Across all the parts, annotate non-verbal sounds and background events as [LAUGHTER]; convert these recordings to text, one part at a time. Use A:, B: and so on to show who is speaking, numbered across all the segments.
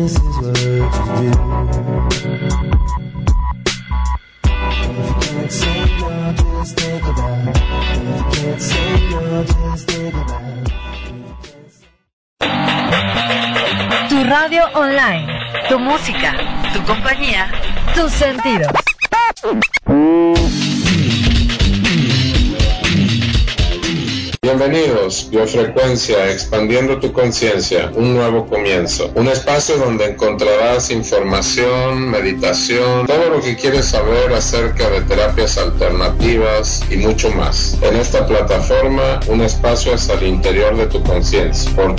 A: this is what you do.
B: Tu radio online, tu música, tu compañía, tus sentidos.
C: Bienvenidos, Biofrecuencia, expandiendo tu conciencia, un nuevo comienzo. Un espacio donde encontrarás información, meditación, todo lo que quieres saber acerca de terapias alternativas y mucho más. En esta plataforma, un espacio hacia el interior de tu conciencia, por.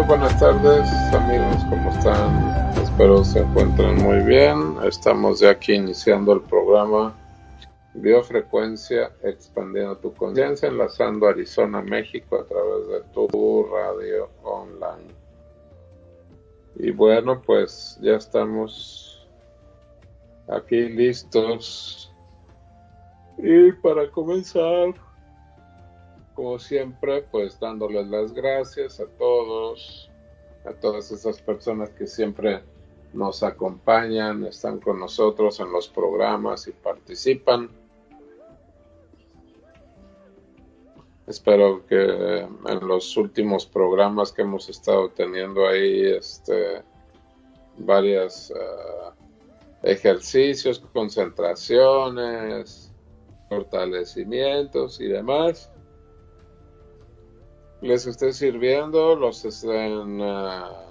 C: Muy buenas tardes amigos, ¿cómo están? Espero se encuentren muy bien. Estamos ya aquí iniciando el programa Biofrecuencia, expandiendo tu conciencia, enlazando Arizona, México a través de tu radio online. Y bueno, pues ya estamos aquí listos. Y para comenzar, como siempre, pues dándoles las gracias a todos, a todas esas personas que siempre nos acompañan, están con nosotros en los programas y participan. Espero que en los últimos programas que hemos estado teniendo ahí, este, varios ejercicios, concentraciones, fortalecimientos y demás, les esté sirviendo, los estén uh,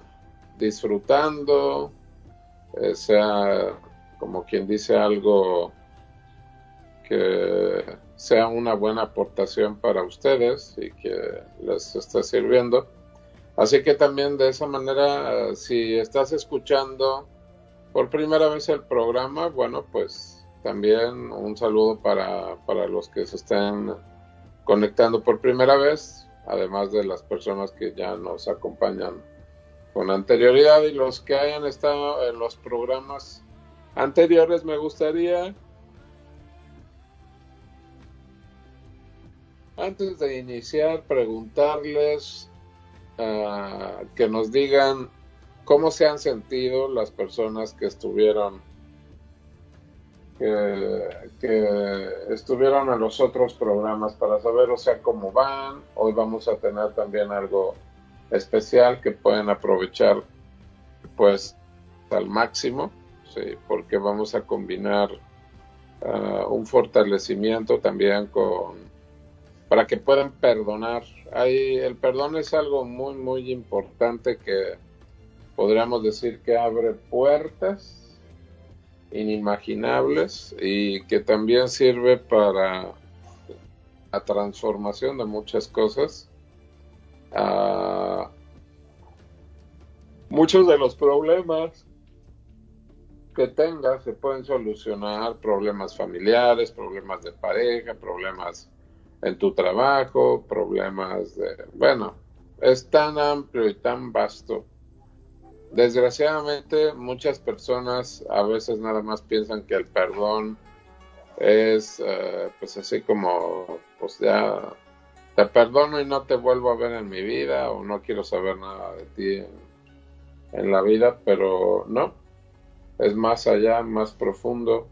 C: disfrutando, eh, sea como quien dice algo que sea una buena aportación para ustedes y que les esté sirviendo. Así que también de esa manera, si estás escuchando por primera vez el programa, bueno, pues también un saludo para, para los que se estén conectando por primera vez además de las personas que ya nos acompañan con anterioridad y los que hayan estado en los programas anteriores, me gustaría, antes de iniciar, preguntarles uh, que nos digan cómo se han sentido las personas que estuvieron que, estuvieron en los otros programas para saber, o sea, cómo van. Hoy vamos a tener también algo especial que pueden aprovechar, pues, al máximo, sí, porque vamos a combinar uh, un fortalecimiento también con para que puedan perdonar. Ahí el perdón es algo muy muy importante que podríamos decir que abre puertas inimaginables y que también sirve para la transformación de muchas cosas. Uh, muchos de los problemas que tengas se pueden solucionar, problemas familiares, problemas de pareja, problemas en tu trabajo, problemas de, bueno, es tan amplio y tan vasto desgraciadamente muchas personas a veces nada más piensan que el perdón es uh, pues así como pues ya te perdono y no te vuelvo a ver en mi vida o no quiero saber nada de ti en, la vida pero no. Es más allá más profundo.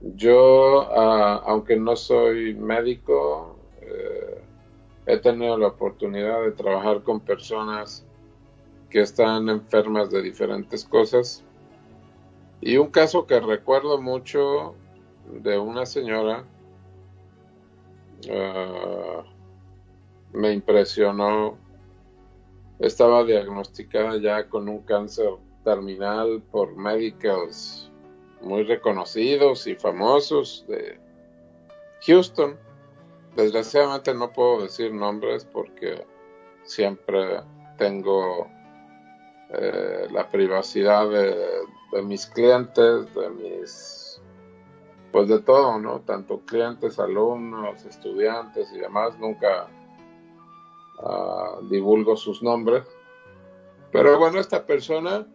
C: Yo uh, aunque no soy médico eh, he tenido la oportunidad de trabajar con personas que están enfermas de diferentes cosas. Y un caso que recuerdo mucho de una señora uh, me impresionó. Estaba diagnosticada ya con un cáncer terminal por médicos muy reconocidos y famosos de Houston. Desgraciadamente no puedo decir nombres porque siempre tengo eh, la privacidad de, mis clientes, de mis, pues de todo, ¿no? Tanto clientes, alumnos, estudiantes y demás, nunca uh, divulgo sus nombres. Pero bueno, esta persona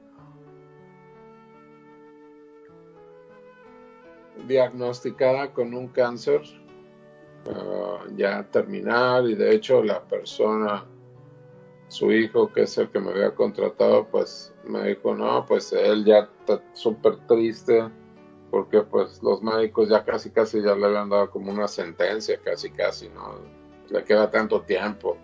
C: diagnosticada con un cáncer uh, ya terminal y de hecho la persona, su hijo que es el que me había contratado, pues me dijo, no, pues él ya está súper triste porque pues los médicos ya casi casi ya le habían dado como una sentencia, casi casi, ¿no? Le queda tanto tiempo.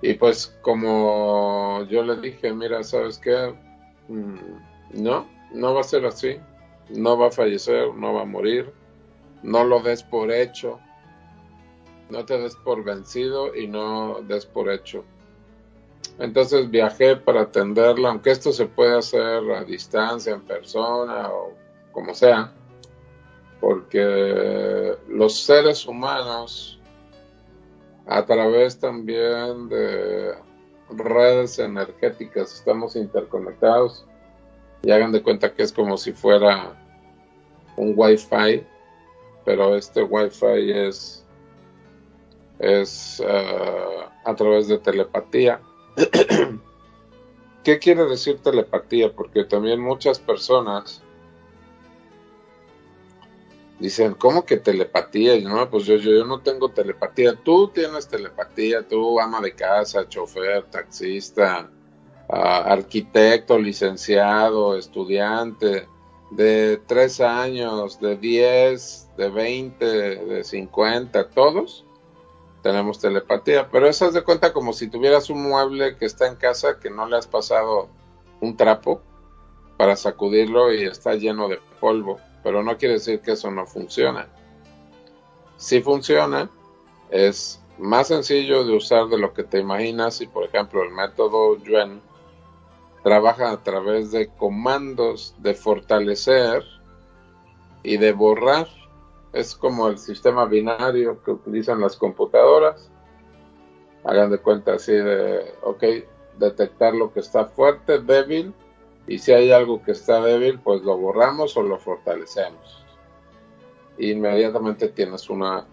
C: Y pues como yo le dije, mira, ¿sabes qué? Mm, no, no va a ser así. No va a fallecer, no va a morir. No lo des por hecho. No te des por vencido y no des por hecho. Entonces viajé para atenderla, aunque esto se puede hacer a distancia, en persona o como sea, porque los seres humanos, a través también de redes energéticas, estamos interconectados y hagan de cuenta que es como si fuera un wifi, pero este wifi es, es uh, a través de telepatía. [COUGHS] ¿Qué quiere decir telepatía? Porque también muchas personas dicen, ¿cómo que telepatía? Y no, pues yo, yo, no tengo telepatía. Tú tienes telepatía, tú ama de casa, chofer, taxista, uh, arquitecto, licenciado, estudiante, de tres años, de 10, de 20, de 50, todos tenemos telepatía. Pero eso es de cuenta como si tuvieras un mueble que está en casa que no le has pasado un trapo para sacudirlo y está lleno de polvo pero no quiere decir que eso no funciona. Si funciona, es más sencillo de usar de lo que te imaginas y por ejemplo el método Yuen trabaja a través de comandos de fortalecer y de borrar. Es como el sistema binario que utilizan las computadoras. Hagan de cuenta así de, ok, detectar lo que está fuerte, débil y si hay algo que está débil, pues lo borramos o lo fortalecemos. Inmediatamente tienes una,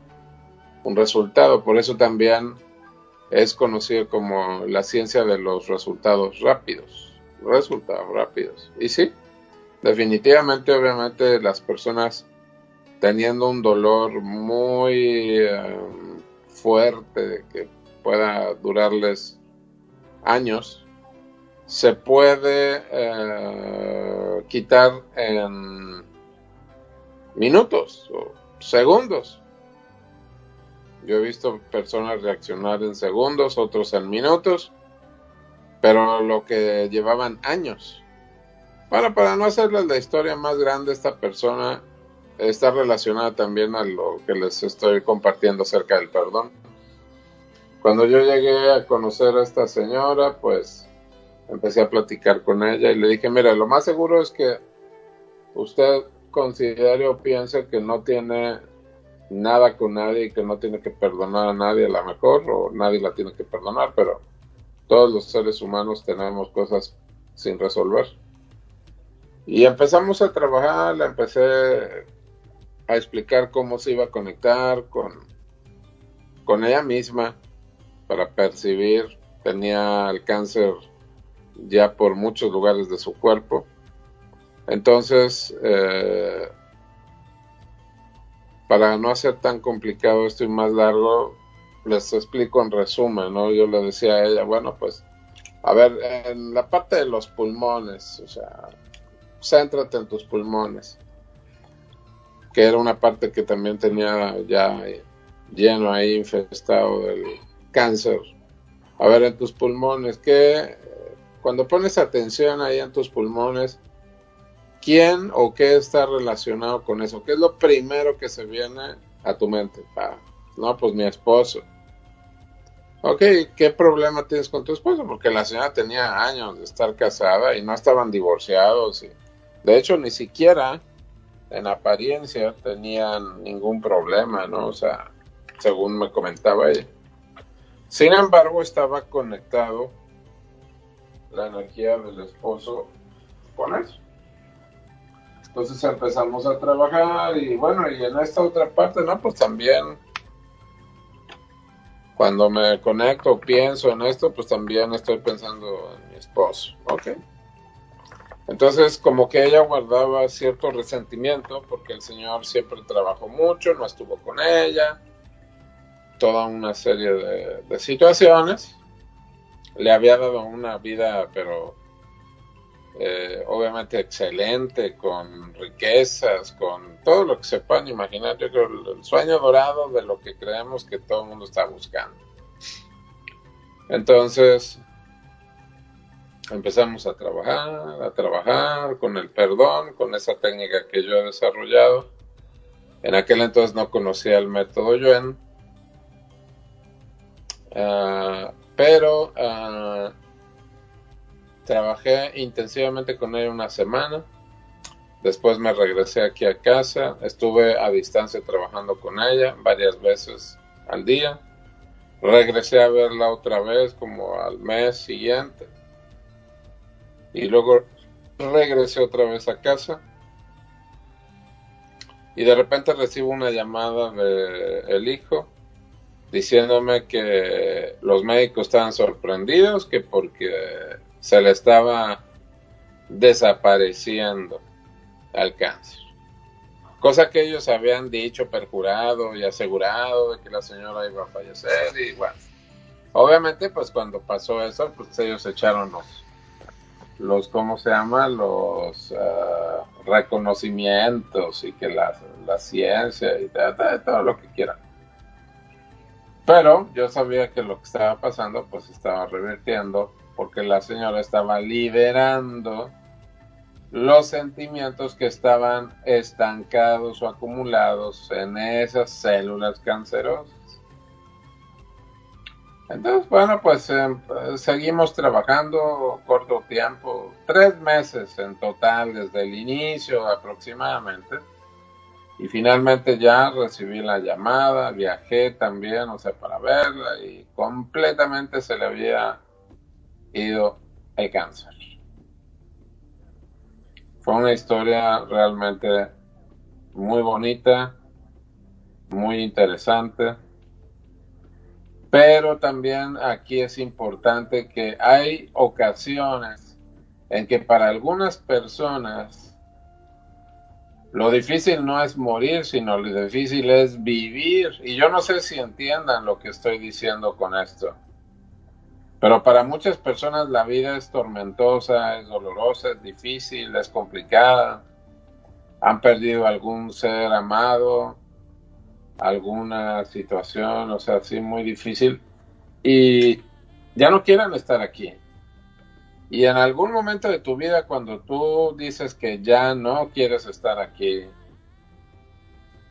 C: un resultado. Por eso también es conocido como la ciencia de los resultados rápidos. Resultados rápidos. Y sí, definitivamente, obviamente, las personas teniendo un dolor muy eh, fuerte que pueda durarles años, se puede eh, quitar en minutos o segundos. Yo he visto personas reaccionar en segundos, otros en minutos, pero lo que llevaban años. Bueno, para no hacerles la historia más grande, esta persona está relacionada también a lo que les estoy compartiendo acerca del perdón. Cuando yo llegué a conocer a esta señora, pues empecé a platicar con ella y le dije, mira, lo más seguro es que usted considere o piense que no tiene nada con nadie y que no tiene que perdonar a nadie a lo mejor o nadie la tiene que perdonar, pero todos los seres humanos tenemos cosas sin resolver. Y empezamos a trabajar, empecé a explicar cómo se iba a conectar con, con ella misma para percibir, tenía el cáncer ya por muchos lugares de su cuerpo. Entonces, eh, para no hacer tan complicado esto y más largo, les explico en resumen, ¿no? Yo le decía a ella, bueno, pues, a ver, en la parte de los pulmones, o sea, céntrate en tus pulmones, que era una parte que también tenía ya lleno ahí, infestado del cáncer. A ver, en tus pulmones, ¿qué cuando pones atención ahí en tus pulmones, ¿quién o qué está relacionado con eso? ¿Qué es lo primero que se viene a tu mente? No, pues mi esposo. Ok, ¿qué problema tienes con tu esposo? Porque la señora tenía años de estar casada y no estaban divorciados. De hecho, ni siquiera en apariencia tenían ningún problema, ¿no? O sea, según me comentaba ella. Sin embargo, estaba conectado la energía del esposo con eso. Entonces empezamos a trabajar y bueno, y en esta otra parte, ¿no? Pues también cuando me conecto, pienso en esto, pues también estoy pensando en mi esposo, ¿ok? Entonces, como que ella guardaba cierto resentimiento porque el señor siempre trabajó mucho, no estuvo con ella, toda una serie de, situaciones. Le había dado una vida, pero eh, obviamente excelente, con riquezas, con todo lo que se puedan imaginar. Yo creo el, el sueño dorado de lo que creemos que todo el mundo está buscando. Entonces empezamos a trabajar, a trabajar con el perdón, con esa técnica que yo he desarrollado. En aquel entonces no conocía el método Yuen, uh, pero uh, Trabajé intensivamente con ella una semana. Después me regresé aquí a casa. Estuve a distancia trabajando con ella varias veces al día. Regresé a verla otra vez como al mes siguiente. Y luego regresé otra vez a casa. Y de repente recibo una llamada de el hijo diciéndome que los médicos estaban sorprendidos, que porque se le estaba desapareciendo al cáncer. Cosa que ellos habían dicho, perjurado y asegurado de que la señora iba a fallecer y bueno. Obviamente, pues cuando pasó eso, pues ellos echaron los, los ¿cómo se llama? Los uh, reconocimientos y que la, la ciencia y todo, todo lo que quieran. Pero yo sabía que lo que estaba pasando, pues estaba revirtiendo porque la señora estaba liberando los sentimientos que estaban estancados o acumulados en esas células cancerosas. Entonces, bueno, pues eh, seguimos trabajando corto tiempo, tres meses en total desde el inicio aproximadamente. Y finalmente ya recibí la llamada, viajé también, o sea, para verla y completamente se le había ido el cáncer. Fue una historia realmente muy bonita, muy interesante, pero también aquí es importante que hay ocasiones en que para algunas personas lo difícil no es morir, sino lo difícil es vivir. Y yo no sé si entiendan lo que estoy diciendo con esto. Pero para muchas personas la vida es tormentosa, es dolorosa, es difícil, es complicada. Han perdido algún ser amado, alguna situación, o sea, sí, muy difícil. Y ya no quieren estar aquí. Y en algún momento de tu vida, cuando tú dices que ya no quieres estar aquí,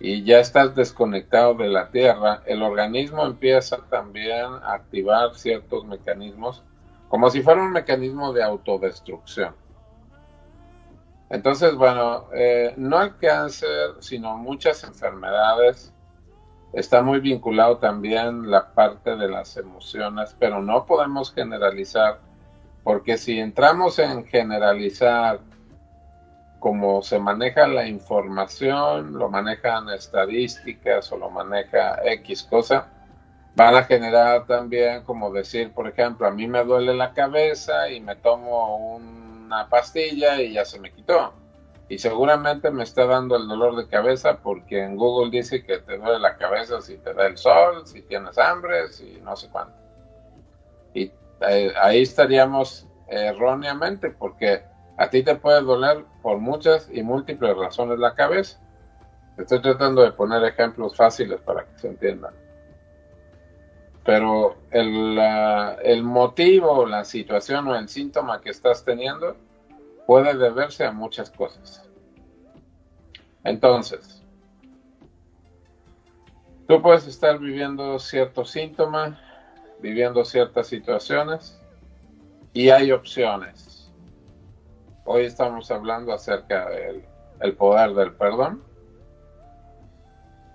C: y ya estás desconectado de la Tierra, el organismo empieza también a activar ciertos mecanismos, como si fuera un mecanismo de autodestrucción. Entonces, bueno, eh, no el cáncer, sino muchas enfermedades, está muy vinculado también la parte de las emociones, pero no podemos generalizar, porque si entramos en generalizar como se maneja la información, lo manejan estadísticas o lo maneja X cosa, van a generar también como decir, por ejemplo, a mí me duele la cabeza y me tomo una pastilla y ya se me quitó. Y seguramente me está dando el dolor de cabeza porque en Google dice que te duele la cabeza si te da el sol, si tienes hambre, si no sé cuánto. Y eh, ahí estaríamos erróneamente porque a ti te puede doler por muchas y múltiples razones la cabeza. Estoy tratando de poner ejemplos fáciles para que se entiendan. Pero el, uh, el motivo, la situación o el síntoma que estás teniendo puede deberse a muchas cosas. Entonces, tú puedes estar viviendo ciertos síntomas, viviendo ciertas situaciones y hay opciones Hoy estamos hablando acerca del el poder del perdón,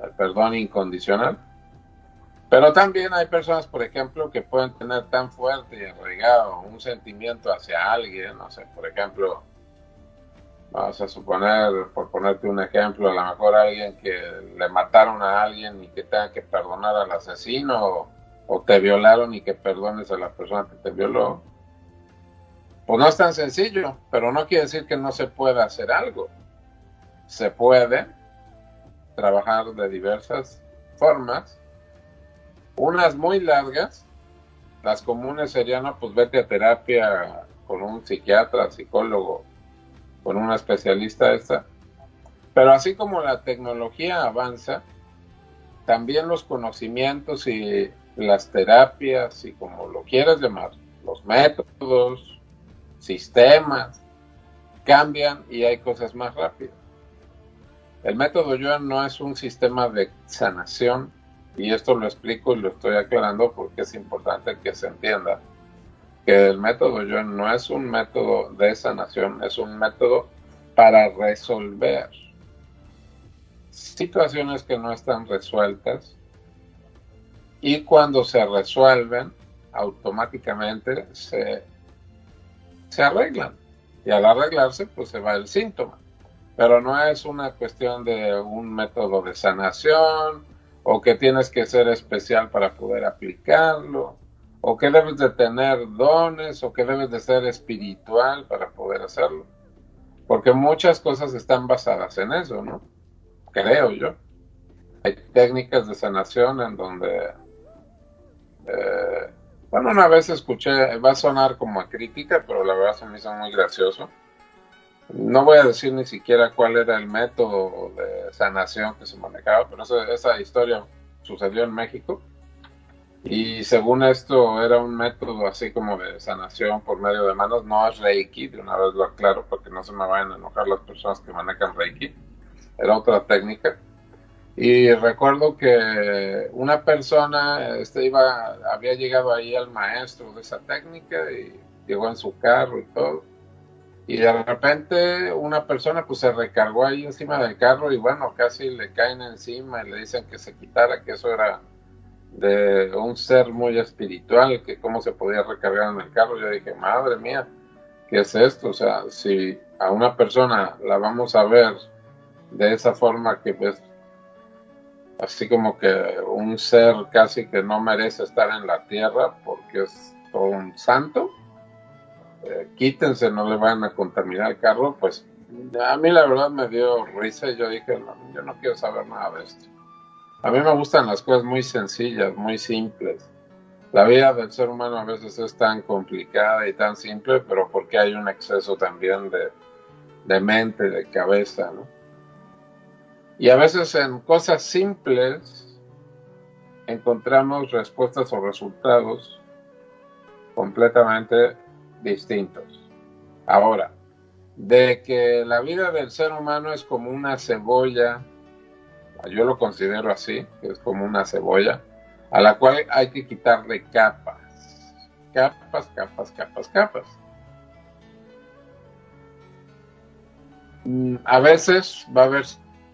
C: el perdón incondicional. Pero también hay personas, por ejemplo, que pueden tener tan fuerte y arraigado un sentimiento hacia alguien, no sé, por ejemplo, vamos a suponer, por ponerte un ejemplo, a lo mejor alguien que le mataron a alguien y que tenga que perdonar al asesino, o, o te violaron y que perdones a la persona que te violó Pues no es tan sencillo, pero no quiere decir que no se pueda hacer algo. Se puede trabajar de diversas formas, unas muy largas, las comunes serían, no, pues vete a terapia con un psiquiatra, psicólogo, con una especialista esta. Pero así como la tecnología avanza, también los conocimientos y las terapias y como lo quieras llamar, los métodos, sistemas, cambian y hay cosas más rápidas. El método Yuan no es un sistema de sanación y esto lo explico y lo estoy aclarando porque es importante que se entienda que el método Yuan no es un método de sanación, es un método para resolver situaciones que no están resueltas y cuando se resuelven automáticamente se, se arreglan. Y al arreglarse pues se va el síntoma. Pero no es una cuestión de un método de sanación o que tienes que ser especial para poder aplicarlo o que debes de tener dones o que debes de ser espiritual para poder hacerlo porque muchas cosas están basadas en eso, ¿no? Creo yo. Hay técnicas de sanación en donde, eh, bueno, una vez escuché, va a sonar como a crítica, pero la verdad se me hizo muy gracioso. No voy a decir ni siquiera cuál era el método de sanación que se manejaba, pero esa historia sucedió en México y según esto era un método así como de sanación por medio de manos, no es Reiki, de una vez lo aclaro porque no se me vayan a enojar las personas que manejan Reiki, era otra técnica. Y recuerdo que una persona este, iba, había llegado ahí al maestro de esa técnica y llegó en su carro y todo. Y de repente una persona pues se recargó ahí encima del carro y bueno, casi le caen encima y le dicen que se quitara, que eso era de un ser muy espiritual, que cómo se podía recargar en el carro. Yo dije, madre mía, ¿qué es esto? O sea, si a una persona la vamos a ver de esa forma que pues así como que un ser casi que no merece estar en la tierra porque es todo un santo, eh, quítense, no le van a contaminar el carro, pues a mí la verdad me dio risa y yo dije, yo no quiero saber nada de esto. A mí me gustan las cosas muy sencillas, muy simples. La vida del ser humano a veces es tan complicada y tan simple, pero porque hay un exceso también de, de mente, de cabeza, ¿no? Y a veces en cosas simples encontramos respuestas o resultados completamente distintos. Ahora, de que la vida del ser humano es como una cebolla yo lo considero así, es como una cebolla, a la cual hay que quitarle capas, capas, capas, capas, capas. Mm, a veces va a haber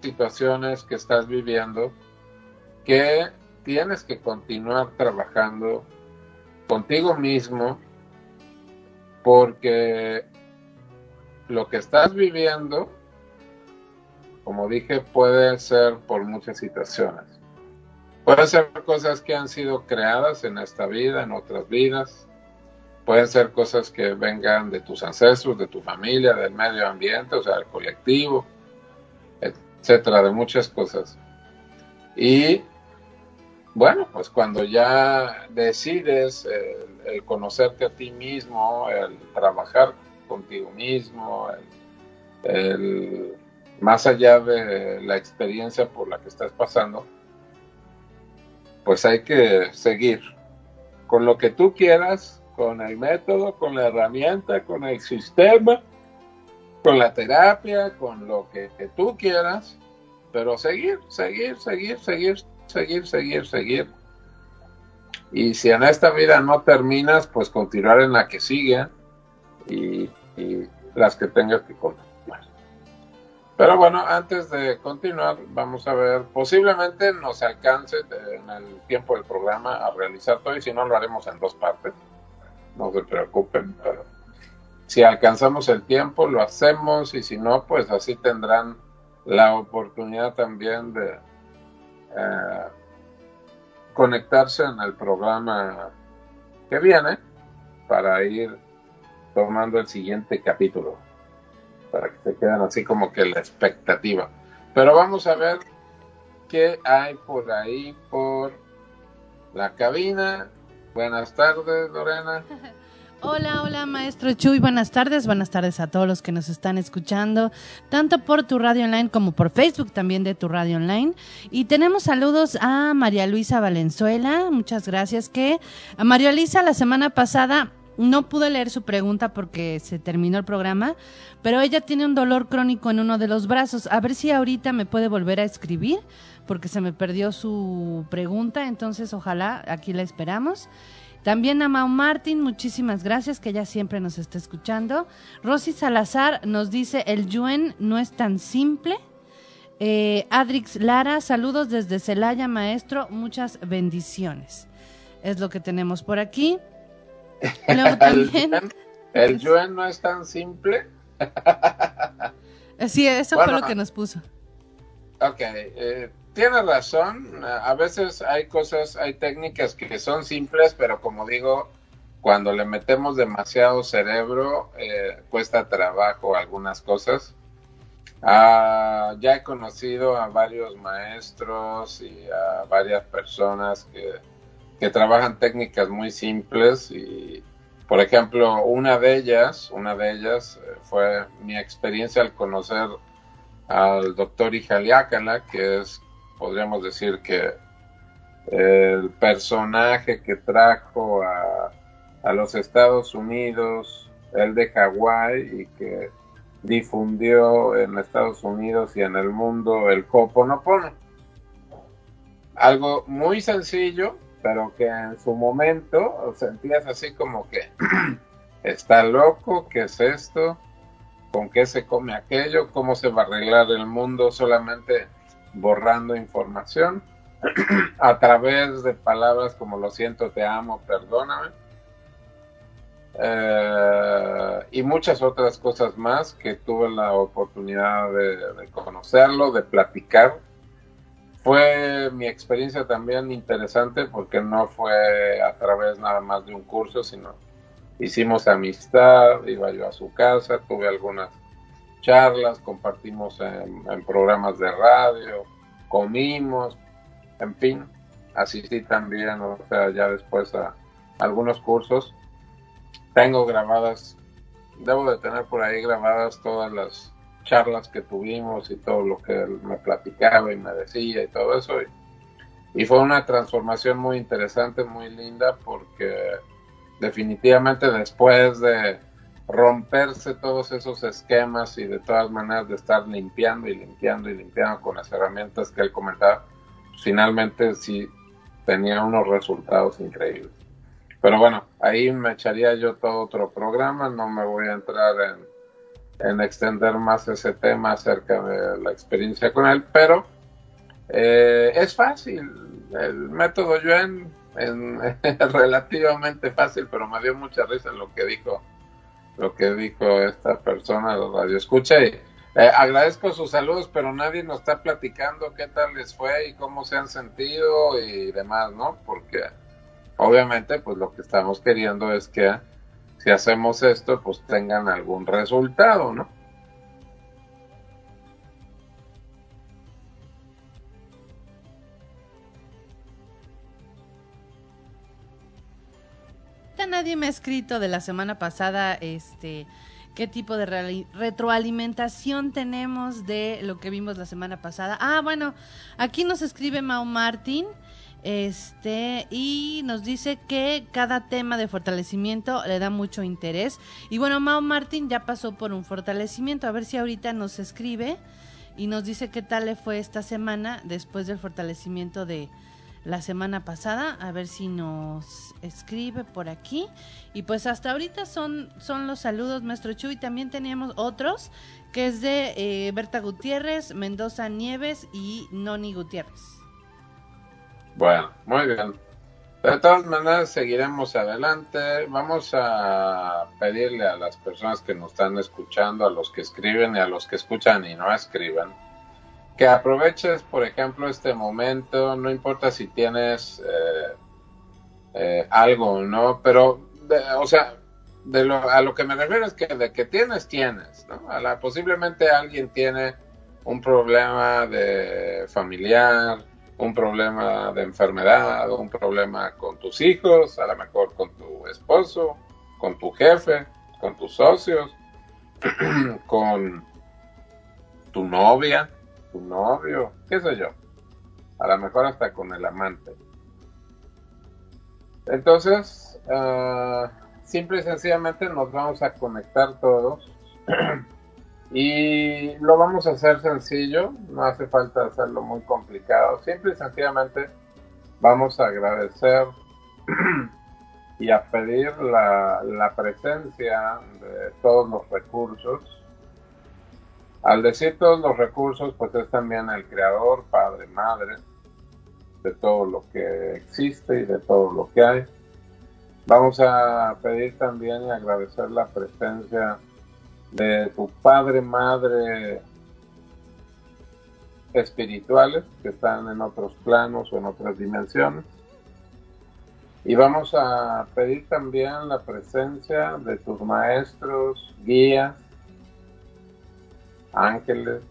C: situaciones que estás viviendo que tienes que continuar trabajando contigo mismo porque lo que estás viviendo como dije, puede ser por muchas situaciones. Pueden ser cosas que han sido creadas en esta vida, en otras vidas. Pueden ser cosas que vengan de tus ancestros, de tu familia, del medio ambiente, o sea, del colectivo, etcétera, de muchas cosas. Y bueno, pues cuando ya decides el, conocerte a ti mismo, el trabajar contigo mismo, el más allá de la experiencia por la que estás pasando, pues hay que seguir con lo que tú quieras, con el método, con la herramienta, con el sistema, con la terapia, con lo que, tú quieras, pero seguir, seguir, seguir, seguir, seguir, seguir, seguir. Y si en esta vida no terminas, pues continuar en la que sigue y, y las que tengas que contar. Pero bueno, antes de continuar, vamos a ver, posiblemente nos alcance en el tiempo del programa a realizar todo y si no lo haremos en dos partes. No se preocupen, pero si alcanzamos el tiempo lo hacemos y si no, pues así tendrán la oportunidad también de eh, conectarse en el programa que viene para ir tomando el siguiente capítulo. Para que se queden así como que la expectativa. Pero vamos a ver qué hay por ahí, por la cabina. Buenas tardes, Lorena. [LAUGHS]
D: Hola, hola, maestro Chuy. Buenas tardes. Buenas tardes a todos los que nos están escuchando, tanto por tu radio online como por Facebook también de tu radio online. Y tenemos saludos a María Luisa Valenzuela. Muchas gracias. Que a María Luisa la semana pasada no pude leer su pregunta porque se terminó el programa, pero ella tiene un dolor crónico en uno de los brazos. A ver si ahorita me puede volver a escribir porque se me perdió su pregunta. Entonces, ojalá aquí la esperamos. También a Mau Martín, muchísimas gracias, que ella siempre nos está escuchando. Rosy Salazar nos dice, el Yuen no es tan simple. Eh, Adrix Lara, saludos desde Celaya, maestro, muchas bendiciones. Es lo que tenemos por aquí. [LAUGHS] Luego también...
C: el Yuen no es tan simple.
D: sí, eso fue lo que nos puso.
C: Ok, eh, tiene razón. A veces hay cosas, hay técnicas que son simples, pero como digo, cuando le metemos demasiado cerebro, eh, cuesta trabajo algunas cosas. Ah, ya he conocido a varios maestros y a varias personas que, que trabajan técnicas muy simples y, por ejemplo, una de ellas, una de ellas eh, fue mi experiencia al conocer al doctor Ijaliácala, que es podríamos decir que el personaje que trajo a, a los Estados Unidos, el de Hawái, y que difundió en Estados Unidos y en el mundo el Hoponopono. Algo muy sencillo, pero que en su momento sentías así como que [CLEARS THROAT] está loco, ¿qué es esto? ¿Con qué se come aquello? ¿Cómo se va a arreglar el mundo solamente borrando información [CLEARS THROAT] a través de palabras como lo siento, te amo, perdóname. Eh, y muchas otras cosas más que tuve la oportunidad de, conocerlo, de platicar. Fue mi experiencia también interesante porque no fue a través nada más de un curso, sino hicimos amistad, iba yo a su casa, tuve algunas charlas, compartimos en, programas de radio, comimos, en fin, asistí también, o sea, ya después a algunos cursos. Tengo grabadas, debo de tener por ahí grabadas todas las charlas que tuvimos y todo lo que él me platicaba y me decía y todo eso. Y, y fue una transformación muy interesante, muy linda, porque definitivamente después de romperse todos esos esquemas y de todas maneras de estar limpiando y limpiando y limpiando con las herramientas que él comentaba, finalmente sí tenía unos resultados increíbles. Pero bueno, ahí me echaría yo todo otro programa, no me voy a entrar en, en extender más ese tema acerca de la experiencia con él, pero eh, es fácil, el método Yuen [LAUGHS] es relativamente fácil, pero me dio mucha risa lo que dijo lo que dijo esta persona, la radio escucha y eh, agradezco sus saludos, pero nadie nos está platicando qué tal les fue y cómo se han sentido y demás, ¿no? Porque obviamente pues lo que estamos queriendo es que si hacemos esto pues tengan algún resultado, ¿no?
D: Nadie me ha escrito de la semana pasada, este, qué tipo de retroalimentación tenemos de lo que vimos la semana pasada. Ah, bueno, aquí nos escribe Mao Martín, este, y nos dice que cada tema de fortalecimiento le da mucho interés. Y bueno, Mao Martín ya pasó por un fortalecimiento, a ver si ahorita nos escribe y nos dice qué tal le fue esta semana después del fortalecimiento de la semana pasada, a ver si nos escribe por aquí. Y pues hasta ahorita son, son los saludos, maestro Chu, y también teníamos otros, que es de eh, Berta Gutiérrez, Mendoza Nieves y Noni Gutiérrez.
C: Bueno, muy bien. De todas maneras, seguiremos adelante. Vamos a pedirle a las personas que nos están escuchando, a los que escriben y a los que escuchan y no escriben, que aproveches, por ejemplo, este momento, no importa si tienes eh, eh, algo, ¿no? Pero, o sea, de lo, a lo que me refiero es que de que tienes, tienes, ¿no? A la, posiblemente alguien tiene un problema de familiar, un problema de enfermedad, un problema con tus hijos, a lo mejor con tu esposo, con tu jefe, con tus socios, [CLEARS THROAT] con tu novia, tu novio, qué sé yo, a lo mejor hasta con el amante. Entonces, uh, simple y sencillamente nos vamos a conectar todos [CLEARS THROAT] y lo vamos a hacer sencillo, no hace falta hacerlo muy complicado, simple y sencillamente vamos a agradecer [CLEARS THROAT] y a pedir la presencia de todos los recursos. Al decir todos los recursos, pues es también el creador, padre, madre, de todo lo que existe y de todo lo que hay. Vamos a pedir también y agradecer la presencia de tu padre, madre espirituales que están en otros planos o en otras dimensiones. Y vamos a pedir también la presencia de tus maestros, guías, ángeles,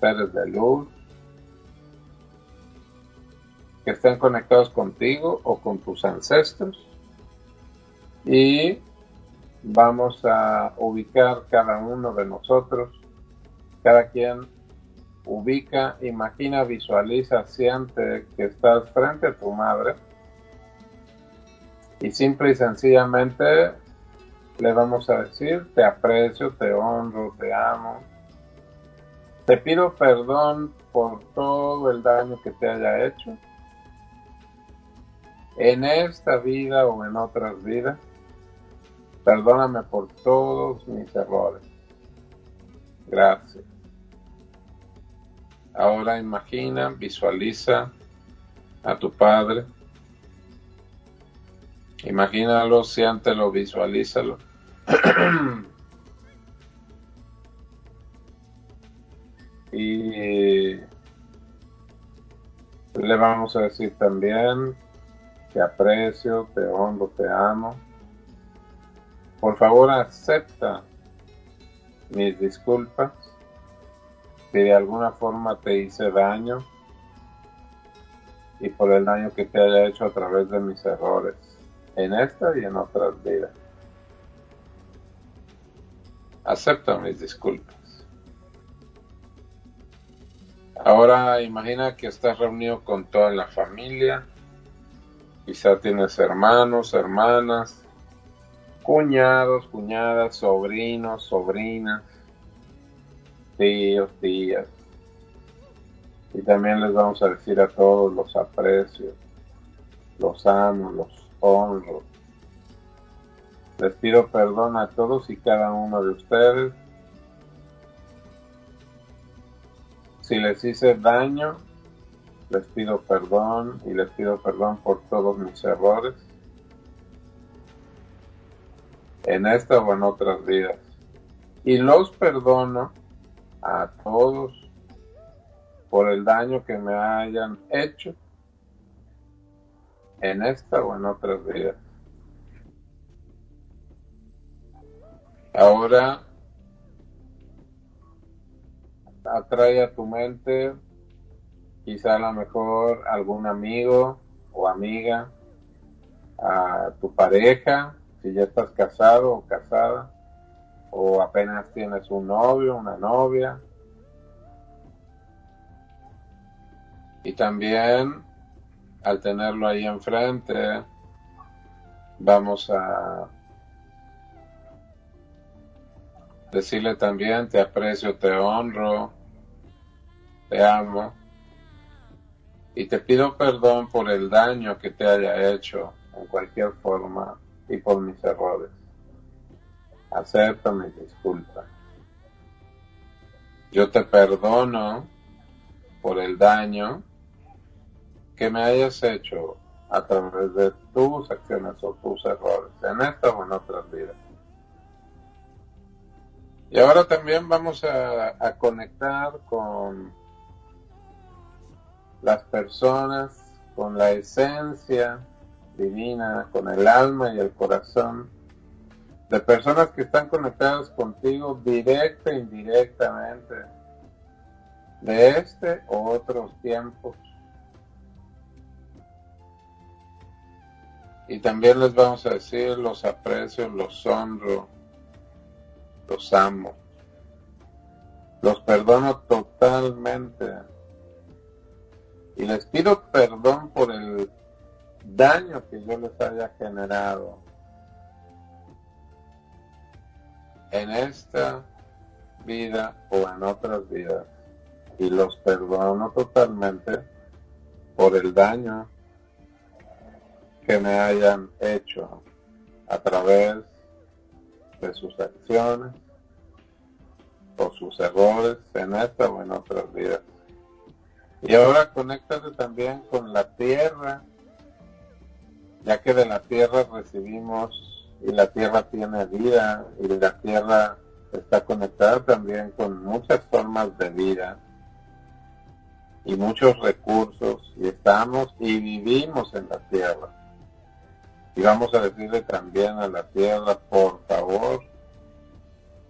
C: seres de luz, que estén conectados contigo o con tus ancestros. Y vamos a ubicar cada uno de nosotros, cada quien ubica, imagina, visualiza, siente que estás frente a tu madre. Y simple y sencillamente le vamos a decir, te aprecio, te honro, te amo, te pido perdón por todo el daño que te haya hecho en esta vida o en otras vidas. Perdóname por todos mis errores. Gracias. Ahora imagina, visualiza a tu Padre. Imagínalo, siéntelo, visualízalo. [CLEARS THROAT] y le vamos a decir también te aprecio, te honro, te amo. Por favor, acepta mis disculpas si de alguna forma te hice daño y por el daño que te haya hecho a través de mis errores en esta y en otras vidas. Acepta mis disculpas. Ahora imagina que estás reunido con toda la familia Quizá tienes hermanos, hermanas, cuñados, cuñadas, sobrinos, sobrinas, tíos, tías. Y también les vamos a decir a todos los aprecios, los amo, los honro. Les pido perdón a todos y cada uno de ustedes. Si les hice daño, les pido perdón y les pido perdón por todos mis errores en esta o en otras vidas. Y los perdono a todos por el daño que me hayan hecho en esta o en otras vidas. Ahora atrae a tu mente quizá a lo mejor algún amigo o amiga, a tu pareja, si ya estás casado o casada, o apenas tienes un novio, una novia. Y también al tenerlo ahí enfrente, vamos a decirle también, te aprecio, te honro, te amo y te pido perdón por el daño que te haya hecho en cualquier forma y por mis errores. Acepta mis disculpas. Yo te perdono por el daño que me hayas hecho a través de tus acciones o tus errores, en esta o en otras vidas. Y ahora también vamos a conectar con las personas con la esencia divina, con el alma y el corazón de personas que están conectadas contigo directa e indirectamente, de este o otros tiempos. Y también les vamos a decir, los aprecio, los honro, los amo, los perdono totalmente. Y les pido perdón por el daño que yo les haya generado en esta vida o en otras vidas. Y los perdono totalmente por el daño que me hayan hecho a través de sus acciones o sus errores en esta o en otras vidas. Y ahora conéctate también con la tierra, ya que de la tierra recibimos y la tierra tiene vida y la tierra está conectada también con muchas formas de vida y muchos recursos y estamos y vivimos en la tierra. Y vamos a decirle también a la tierra, por favor,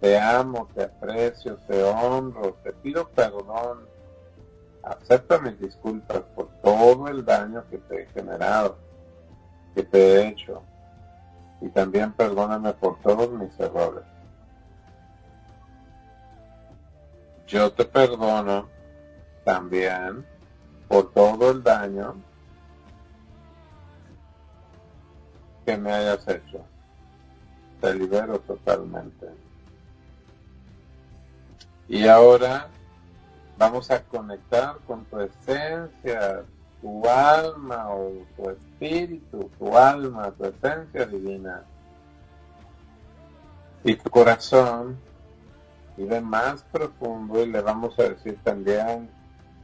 C: te amo, te aprecio, te honro, te pido perdón, acepta mis disculpas por todo el daño que te he generado, que te he hecho, y también perdóname por todos mis errores. Yo te perdono también por todo el daño que me hayas hecho. Te libero totalmente. Y ahora vamos a conectar con tu esencia, tu alma o tu espíritu, tu alma, tu esencia divina. Y tu corazón vive más profundo y le vamos a decir también,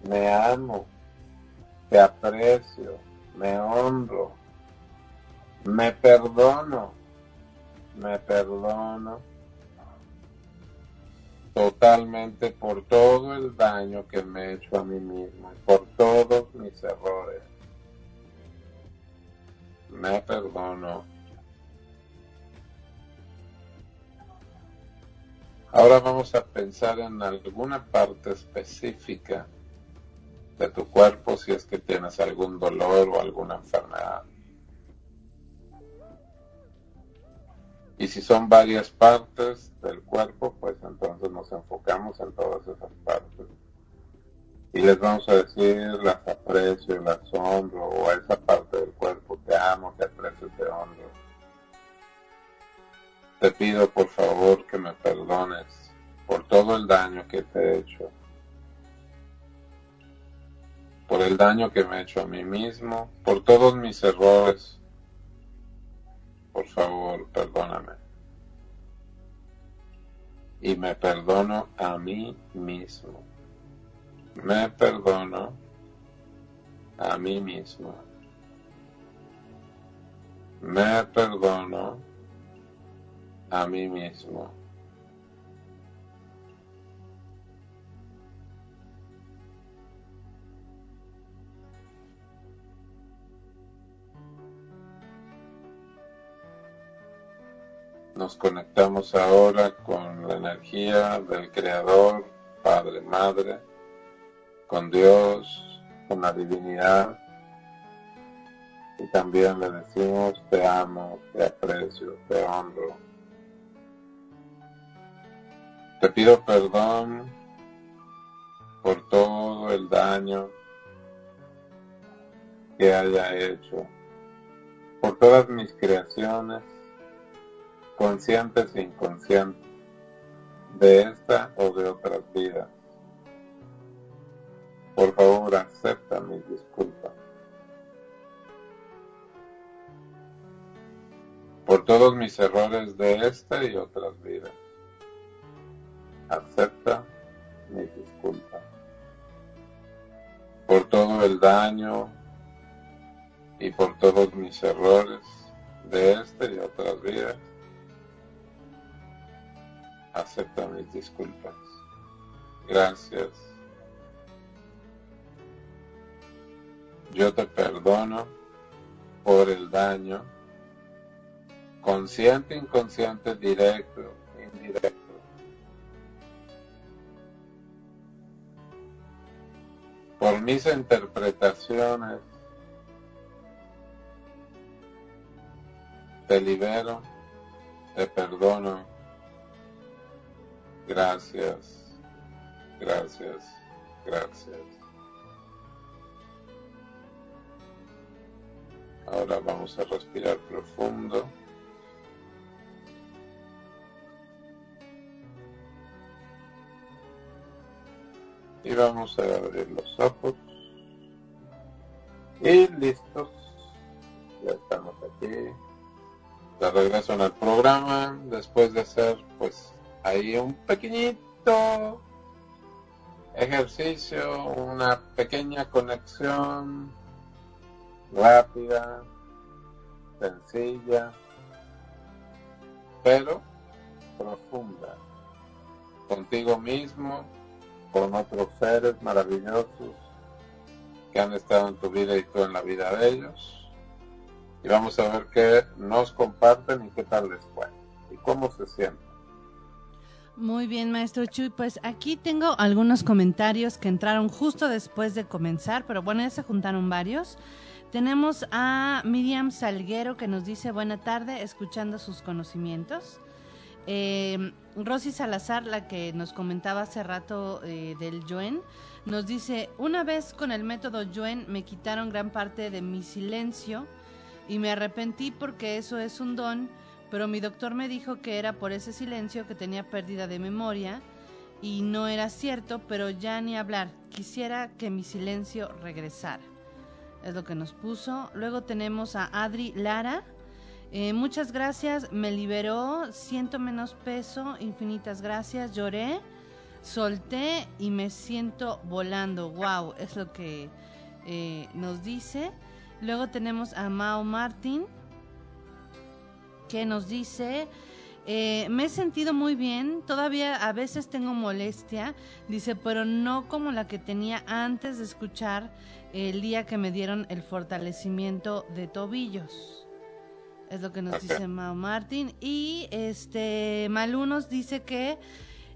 C: me amo, te aprecio, me honro, me perdono, me perdono totalmente por todo el daño que me he hecho a mí mismo por todos mis errores. Me perdono. Ahora vamos a pensar en alguna parte específica de tu cuerpo si es que tienes algún dolor o alguna enfermedad. Y si son varias partes del cuerpo, pues entonces nos enfocamos en todas esas partes. Y les vamos a decir, las aprecio, las honro, o a esa parte del cuerpo, te amo, te aprecio, te honro. Te pido por favor que me perdones por todo el daño que te he hecho. Por el daño que me he hecho a mí mismo, por todos mis errores, por favor, perdóname. Y me perdono a mí mismo. Me perdono a mí mismo. Me perdono a mí mismo. Nos conectamos ahora con la energía del Creador, Padre, Madre, con Dios, con la divinidad. Y también le decimos, te amo, te aprecio, te honro. Te pido perdón por todo el daño que haya hecho, por todas mis creaciones, conscientes e inconscientes, de esta o de otras vidas. Por favor, acepta mis disculpas. Por todos mis errores de esta y otras vidas. Acepta mis disculpas. Por todo el daño y por todos mis errores de esta y otras vidas acepta mis disculpas. Gracias. Yo te perdono por el daño consciente, inconsciente, directo, indirecto. Por mis interpretaciones, te libero, te perdono. Gracias, gracias, gracias. Ahora vamos a respirar profundo. Y vamos a abrir los ojos. Y listos. Ya estamos aquí. De regreso en el programa. Después de hacer pues ahí un pequeñito ejercicio, una pequeña conexión rápida, sencilla, pero profunda, contigo mismo, con otros seres maravillosos que han estado en tu vida y tú en la vida de ellos. Y vamos a ver qué nos comparten y qué tal les fue y cómo se sienten.
D: Muy bien, maestro Chuy. Pues aquí tengo algunos comentarios que entraron justo después de comenzar, pero bueno, ya se juntaron varios. Tenemos a Miriam Salguero que nos dice buena tarde, escuchando sus conocimientos. Eh, Rosy Salazar, la que nos comentaba hace rato eh, del Yuen, nos dice, una vez con el método Yuen me quitaron gran parte de mi silencio y me arrepentí porque eso es un don, pero mi doctor me dijo que era por ese silencio que tenía pérdida de memoria y no era cierto, pero ya ni hablar, quisiera que mi silencio regresara. Es lo que nos puso. Luego tenemos a Adri Lara. Eh, muchas gracias, me liberó, siento menos peso, infinitas gracias, lloré, solté y me siento volando. Wow, es lo que eh, nos dice. Luego tenemos a Mao Martin que nos dice, eh, me he sentido muy bien, todavía a veces tengo molestia, dice, pero no como la que tenía antes de escuchar el día que me dieron el fortalecimiento de tobillos. Es lo que nos dice Mao Martin. Y este Malú nos dice que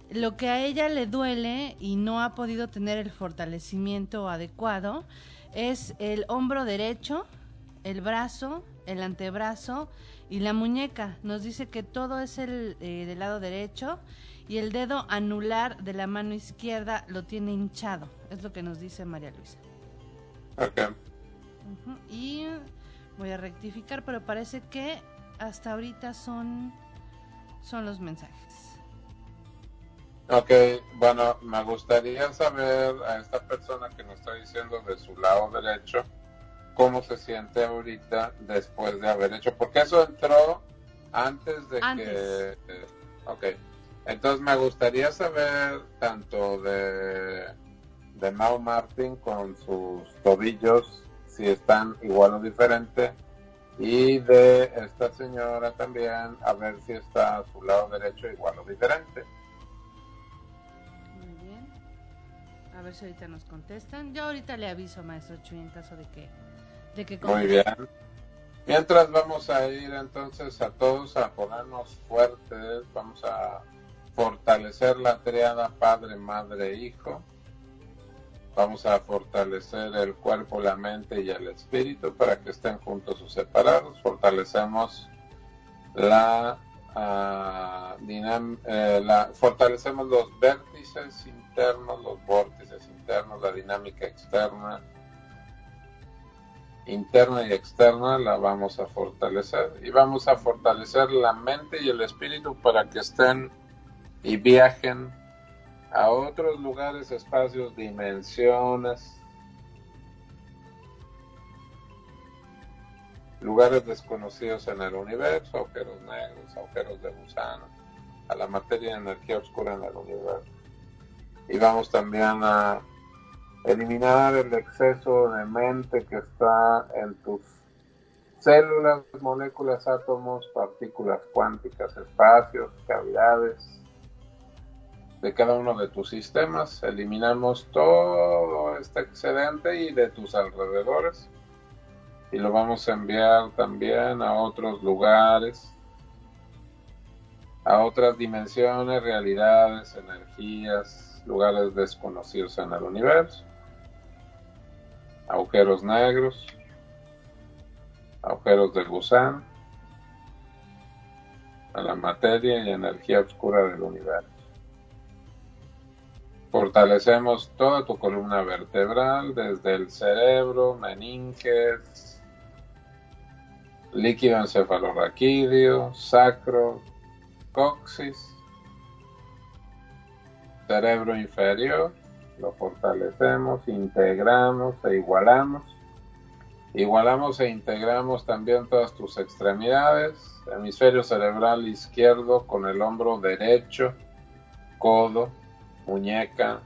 D: lo que a ella le duele y no ha podido tener el fortalecimiento adecuado es el hombro derecho, el brazo, el antebrazo y la muñeca. Nos dice que todo es el eh, del lado derecho y el dedo anular de la mano izquierda lo tiene hinchado. Es lo que nos dice María Luisa.
C: Ok.
D: Ujú, Y voy a rectificar, pero parece que hasta ahorita son, son los mensajes.
C: Ok, bueno, me gustaría saber a esta persona que nos está diciendo de su lado derecho cómo se siente ahorita después de haber hecho, porque eso entró antes de
D: Antes.
C: que... eh, Ok, entonces me gustaría saber tanto de, de Mao Martin con sus tobillos, si están igual o diferente, y de esta señora también, a ver si está a su lado derecho igual o diferente.
D: Muy bien. A ver si ahorita nos contestan. Yo ahorita le aviso, maestro Chuy, en caso de que, de que
C: Muy bien. Mientras vamos a ir entonces a todos a ponernos fuertes, vamos a fortalecer la triada Padre, Madre, Hijo. Vamos a fortalecer el cuerpo, la mente y el espíritu para que estén juntos o separados. Fortalecemos la, dinam- eh, la fortalecemos los vértices internos, los vórtices internos, la dinámica externa interna y externa la vamos a fortalecer y vamos a fortalecer la mente y el espíritu para que estén y viajen a otros lugares, espacios, dimensiones, lugares desconocidos en el universo, agujeros negros, agujeros de gusano, a la materia y energía oscura en el universo. Y vamos también a eliminar el exceso de mente que está en tus células, moléculas, átomos, partículas cuánticas, espacios, cavidades de cada uno de tus sistemas. Eliminamos todo este excedente y de tus alrededores y lo vamos a enviar también a otros lugares a otras dimensiones, realidades, energías, lugares desconocidos en el universo, agujeros negros, agujeros de gusano, a la materia y energía oscura del universo. Fortalecemos toda tu columna vertebral, desde el cerebro, meninges, líquido encefalorraquídeo, sacro, coxis, cerebro inferior, lo fortalecemos, integramos e igualamos. Igualamos e integramos también todas tus extremidades, hemisferio cerebral izquierdo con el hombro derecho, codo, muñeca,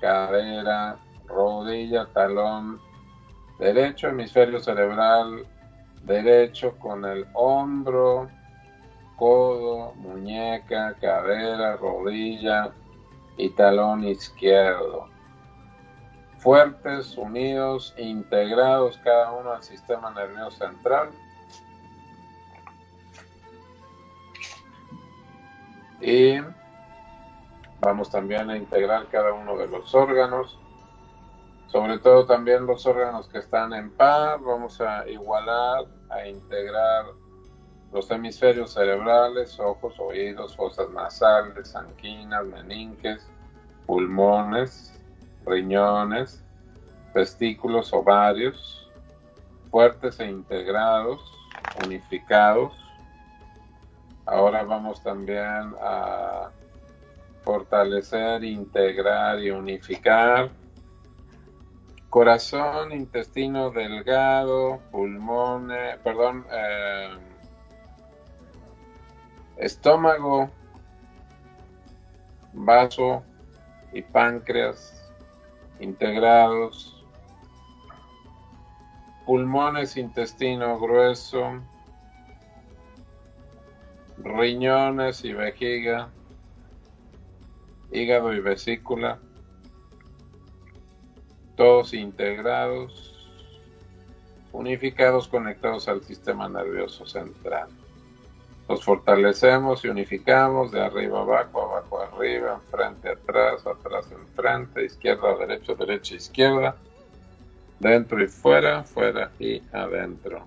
C: cadera, rodilla, talón derecho, hemisferio cerebral derecho con el hombro, codo, muñeca, cadera, rodilla y talón izquierdo. Fuertes, unidos, integrados cada uno al sistema nervioso central. Y vamos también a integrar cada uno de los órganos, sobre todo también los órganos que están en par, vamos a igualar, a integrar los hemisferios cerebrales, ojos, oídos, fosas nasales, anquinas, meninges, pulmones, riñones, testículos, ovarios, fuertes e integrados, unificados. Ahora vamos también a fortalecer, integrar y unificar corazón, intestino delgado, pulmones, perdón, eh, estómago, vaso y páncreas integrados, pulmones, intestino grueso, riñones y vejiga, hígado y vesícula, todos integrados, unificados, conectados al sistema nervioso central. Los fortalecemos y unificamos de arriba abajo, abajo arriba, enfrente atrás, atrás enfrente, izquierda derecha, derecha izquierda, dentro y fuera, fuera y adentro.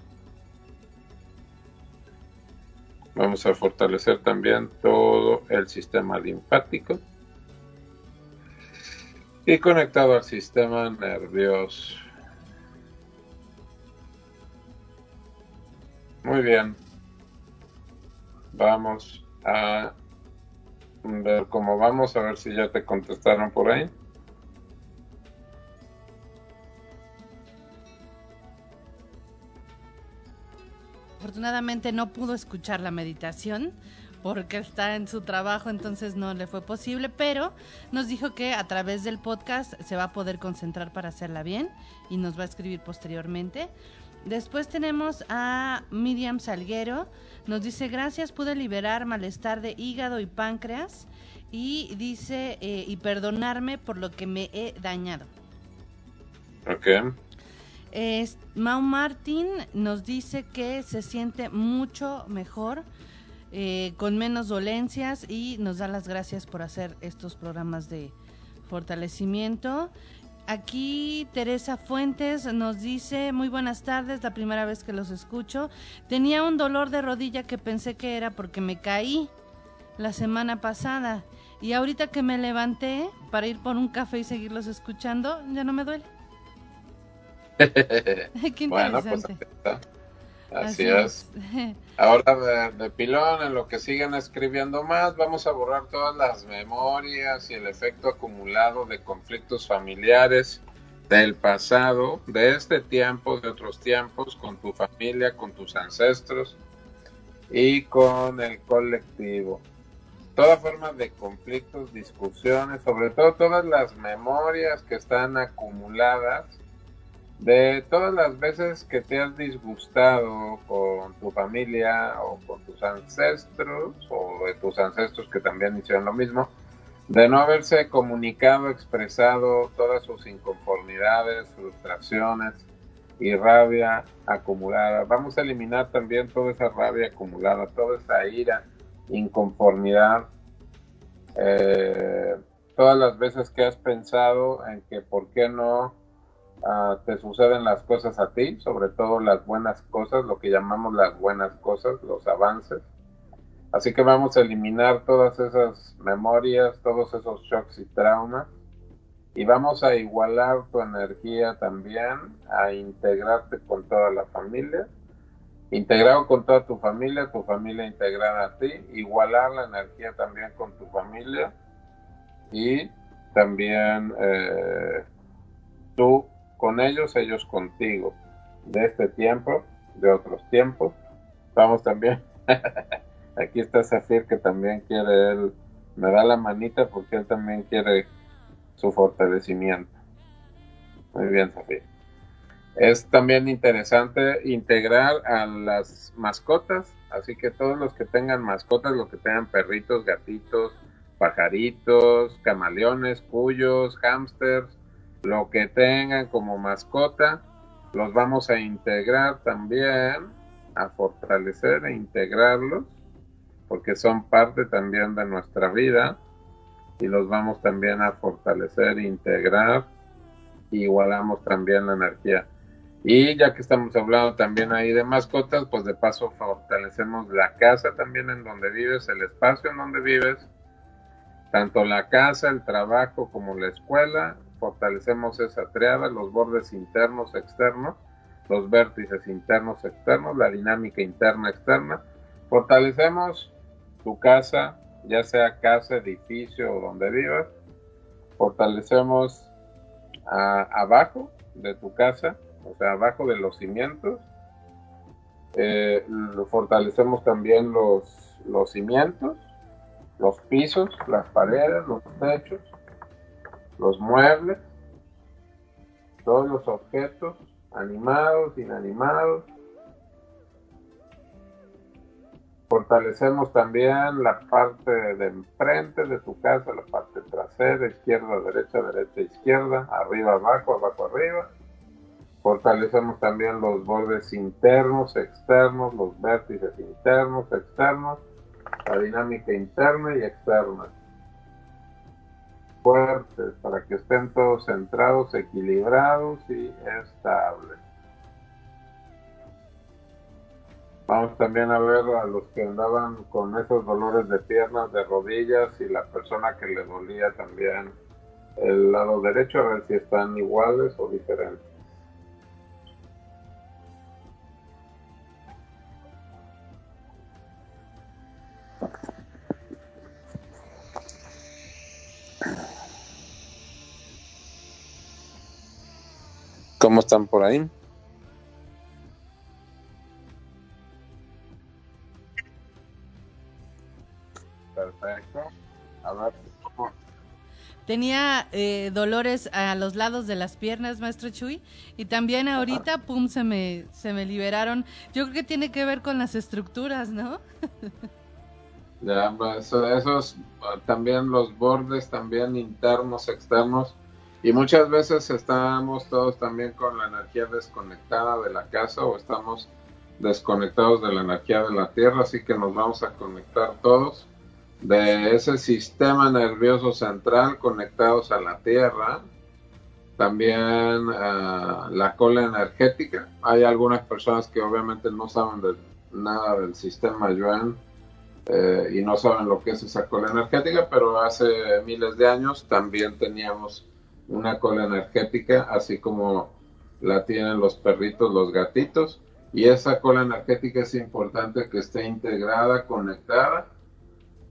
C: Vamos a fortalecer también todo el sistema linfático y conectado al sistema nervioso. Muy bien. Vamos a ver cómo vamos, a ver si ya te contestaron por ahí.
D: Afortunadamente no pudo escuchar la meditación porque está en su trabajo, entonces no le fue posible, pero nos dijo que a través del podcast se va a poder concentrar para hacerla bien y nos va a escribir posteriormente. Después tenemos a Miriam Salguero, nos dice gracias, pude liberar malestar de hígado y páncreas y dice eh, y perdonarme por lo que me he dañado.
C: Ok.
D: Es, Mau Martín nos dice que se siente mucho mejor, eh, con menos dolencias y nos da las gracias por hacer estos programas de fortalecimiento. Aquí Teresa Fuentes nos dice, muy buenas tardes, la primera vez que los escucho. Tenía un dolor de rodilla que pensé que era porque me caí la semana pasada y ahorita que me levanté para ir por un café y seguirlos escuchando, ya no me duele. [LAUGHS] [LAUGHS] Qué
C: bueno, pues Así, es. Ahora de, de, pilón, en lo que siguen escribiendo más, vamos a borrar todas las memorias y el efecto acumulado de conflictos familiares del pasado, de este tiempo, de otros tiempos, con tu familia, con tus ancestros y con el colectivo. Toda forma de conflictos, discusiones, sobre todo todas las memorias que están acumuladas de todas las veces que te has disgustado con tu familia o con tus ancestros o de tus ancestros que también hicieron lo mismo, de no haberse comunicado, expresado todas sus inconformidades, frustraciones y rabia acumulada. Vamos a eliminar también toda esa rabia acumulada, toda esa ira inconformidad, eh, todas las veces que has pensado en que por qué no te suceden las cosas a ti, sobre todo las buenas cosas, lo que llamamos las buenas cosas, los avances. Así que vamos a eliminar todas esas memorias, todos esos shocks y traumas y vamos a igualar tu energía también, a integrarte con toda la familia, integrado con toda tu familia, tu familia integrada a ti, igualar la energía también con tu familia y también eh, tú con ellos, ellos contigo, de este tiempo, de otros tiempos. Vamos también, [LAUGHS] aquí está Zafir que también quiere él, me da la manita porque él también quiere su fortalecimiento. Muy bien, Sofía. Es también interesante integrar a las mascotas, así que todos los que tengan mascotas, los que tengan perritos, gatitos, pajaritos, camaleones, cuyos, hámsters, lo que tengan como mascota, los vamos a integrar también, a fortalecer e integrarlos, porque son parte también de nuestra vida y los vamos también a fortalecer, integrar, igualamos también la energía. Y ya que estamos hablando también ahí de mascotas, pues de paso fortalecemos la casa también en donde vives, el espacio en donde vives, tanto la casa, el trabajo como la escuela, fortalecemos esa triada, los bordes internos, externos, los vértices internos, externos, la dinámica interna, externa. Fortalecemos tu casa, ya sea casa, edificio o donde vivas. Fortalecemos abajo de tu casa, o sea, abajo de los cimientos. Eh, fortalecemos también los, los cimientos, los pisos, las paredes, los techos, los muebles, todos los objetos, animados, inanimados, Fortalecemos también la parte de enfrente de tu casa, la parte trasera, izquierda, derecha, derecha, izquierda, arriba, abajo, abajo, arriba. Fortalecemos también los bordes internos, externos, los vértices internos, externos, la dinámica interna y externa. Fuertes para que estén todos centrados, equilibrados y estables. Vamos también a ver a los que andaban con esos dolores de piernas, de rodillas y la persona que le dolía también el lado derecho, a ver si están iguales o diferentes. ¿Cómo están por ahí? Perfecto. A ver.
D: Tenía eh, dolores a los lados de las piernas, maestro Chuy, y también ahorita, pum, se me, se me liberaron. Yo creo que tiene que ver con las estructuras, ¿no?
C: ya, pues, esos también los bordes, también internos, externos, y muchas veces estamos todos también con la energía desconectada de la casa o estamos desconectados de la energía de la tierra, así que nos vamos a conectar todos de ese sistema nervioso central conectados a la Tierra, también uh, la cola energética. Hay algunas personas que obviamente no saben de nada del sistema Yuan eh, y no saben lo que es esa cola energética, pero hace miles de años también teníamos una cola energética, así como la tienen los perritos, los gatitos, y esa cola energética es importante que esté integrada, conectada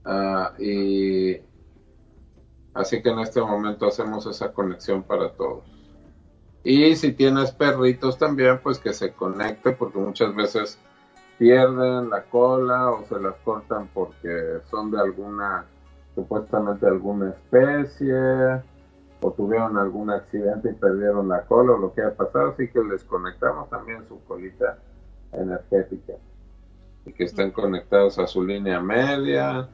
C: Ah, y así que en este momento hacemos esa conexión para todos. Y si tienes perritos también, pues que se conecte, porque muchas veces pierden la cola o se las cortan porque son de alguna, supuestamente alguna especie, o tuvieron algún accidente y perdieron la cola o lo que haya pasado, así que les conectamos también su colita energética y que estén conectados a su línea media,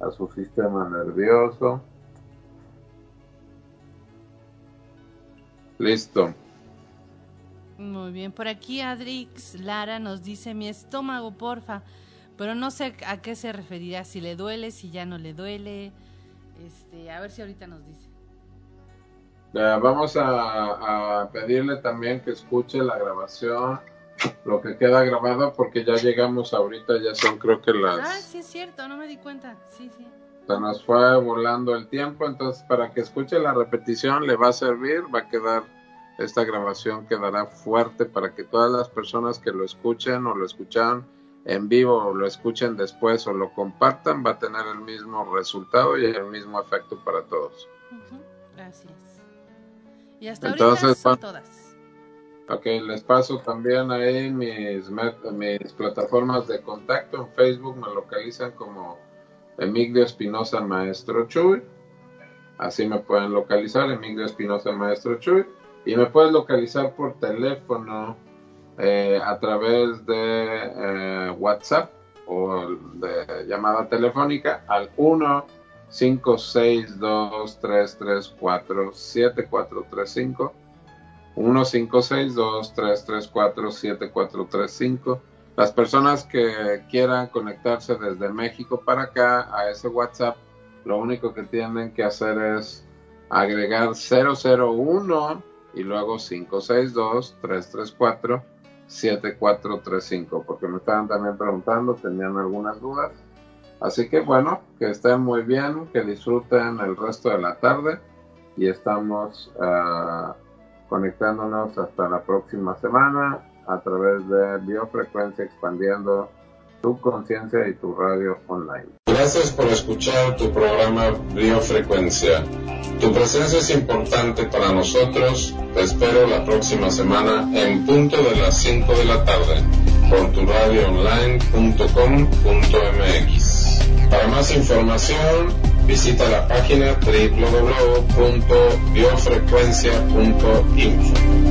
C: a su sistema nervioso. Listo.
D: Muy bien, por aquí Adrix Lara nos dice mi estómago, porfa. pero no sé a qué se referirá, si le duele, si ya no le duele. Este, a ver si ahorita nos dice.
C: Eh, vamos a, a pedirle también que escuche la grabación, lo que queda grabado, porque ya llegamos ahorita, ya son creo que las...
D: Ah, sí es cierto, no me di cuenta. Sí, sí.
C: Se nos fue volando el tiempo, entonces para que escuche la repetición le va a servir, va a quedar, esta grabación quedará fuerte para que todas las personas que lo escuchen o lo escuchan en vivo o lo escuchen después o lo compartan, va a tener el mismo resultado y el mismo efecto para todos.
D: Es. Y hasta
C: Entonces,
D: ahorita son todas.
C: Ok, les paso también ahí mis, mis plataformas de contacto. En Facebook me localizan como Emilio Espinosa Maestro Chuy. Así me pueden localizar, Emilio Espinosa Maestro Chuy. Y me puedes localizar por teléfono eh, a través de eh, WhatsApp o de llamada telefónica al 1 562 334 7435 1-562-334-7435. Las personas que quieran conectarse desde México para acá a ese WhatsApp, lo único que tienen que hacer es agregar 001 y luego 562-334-7435, porque me estaban también preguntando, tenían algunas dudas. Así que bueno, que estén muy bien, que disfruten el resto de la tarde y estamos ah, conectándonos hasta la próxima semana a través de Biofrecuencia Expandiendo tu conciencia y tu radio online. Gracias por escuchar tu programa Biofrecuencia. Tu presencia es importante para nosotros. Te espero la próxima semana en punto de las 5 de la tarde por tu radioonline.com.mx. Para más información, visita la página www.biofrecuencia.info.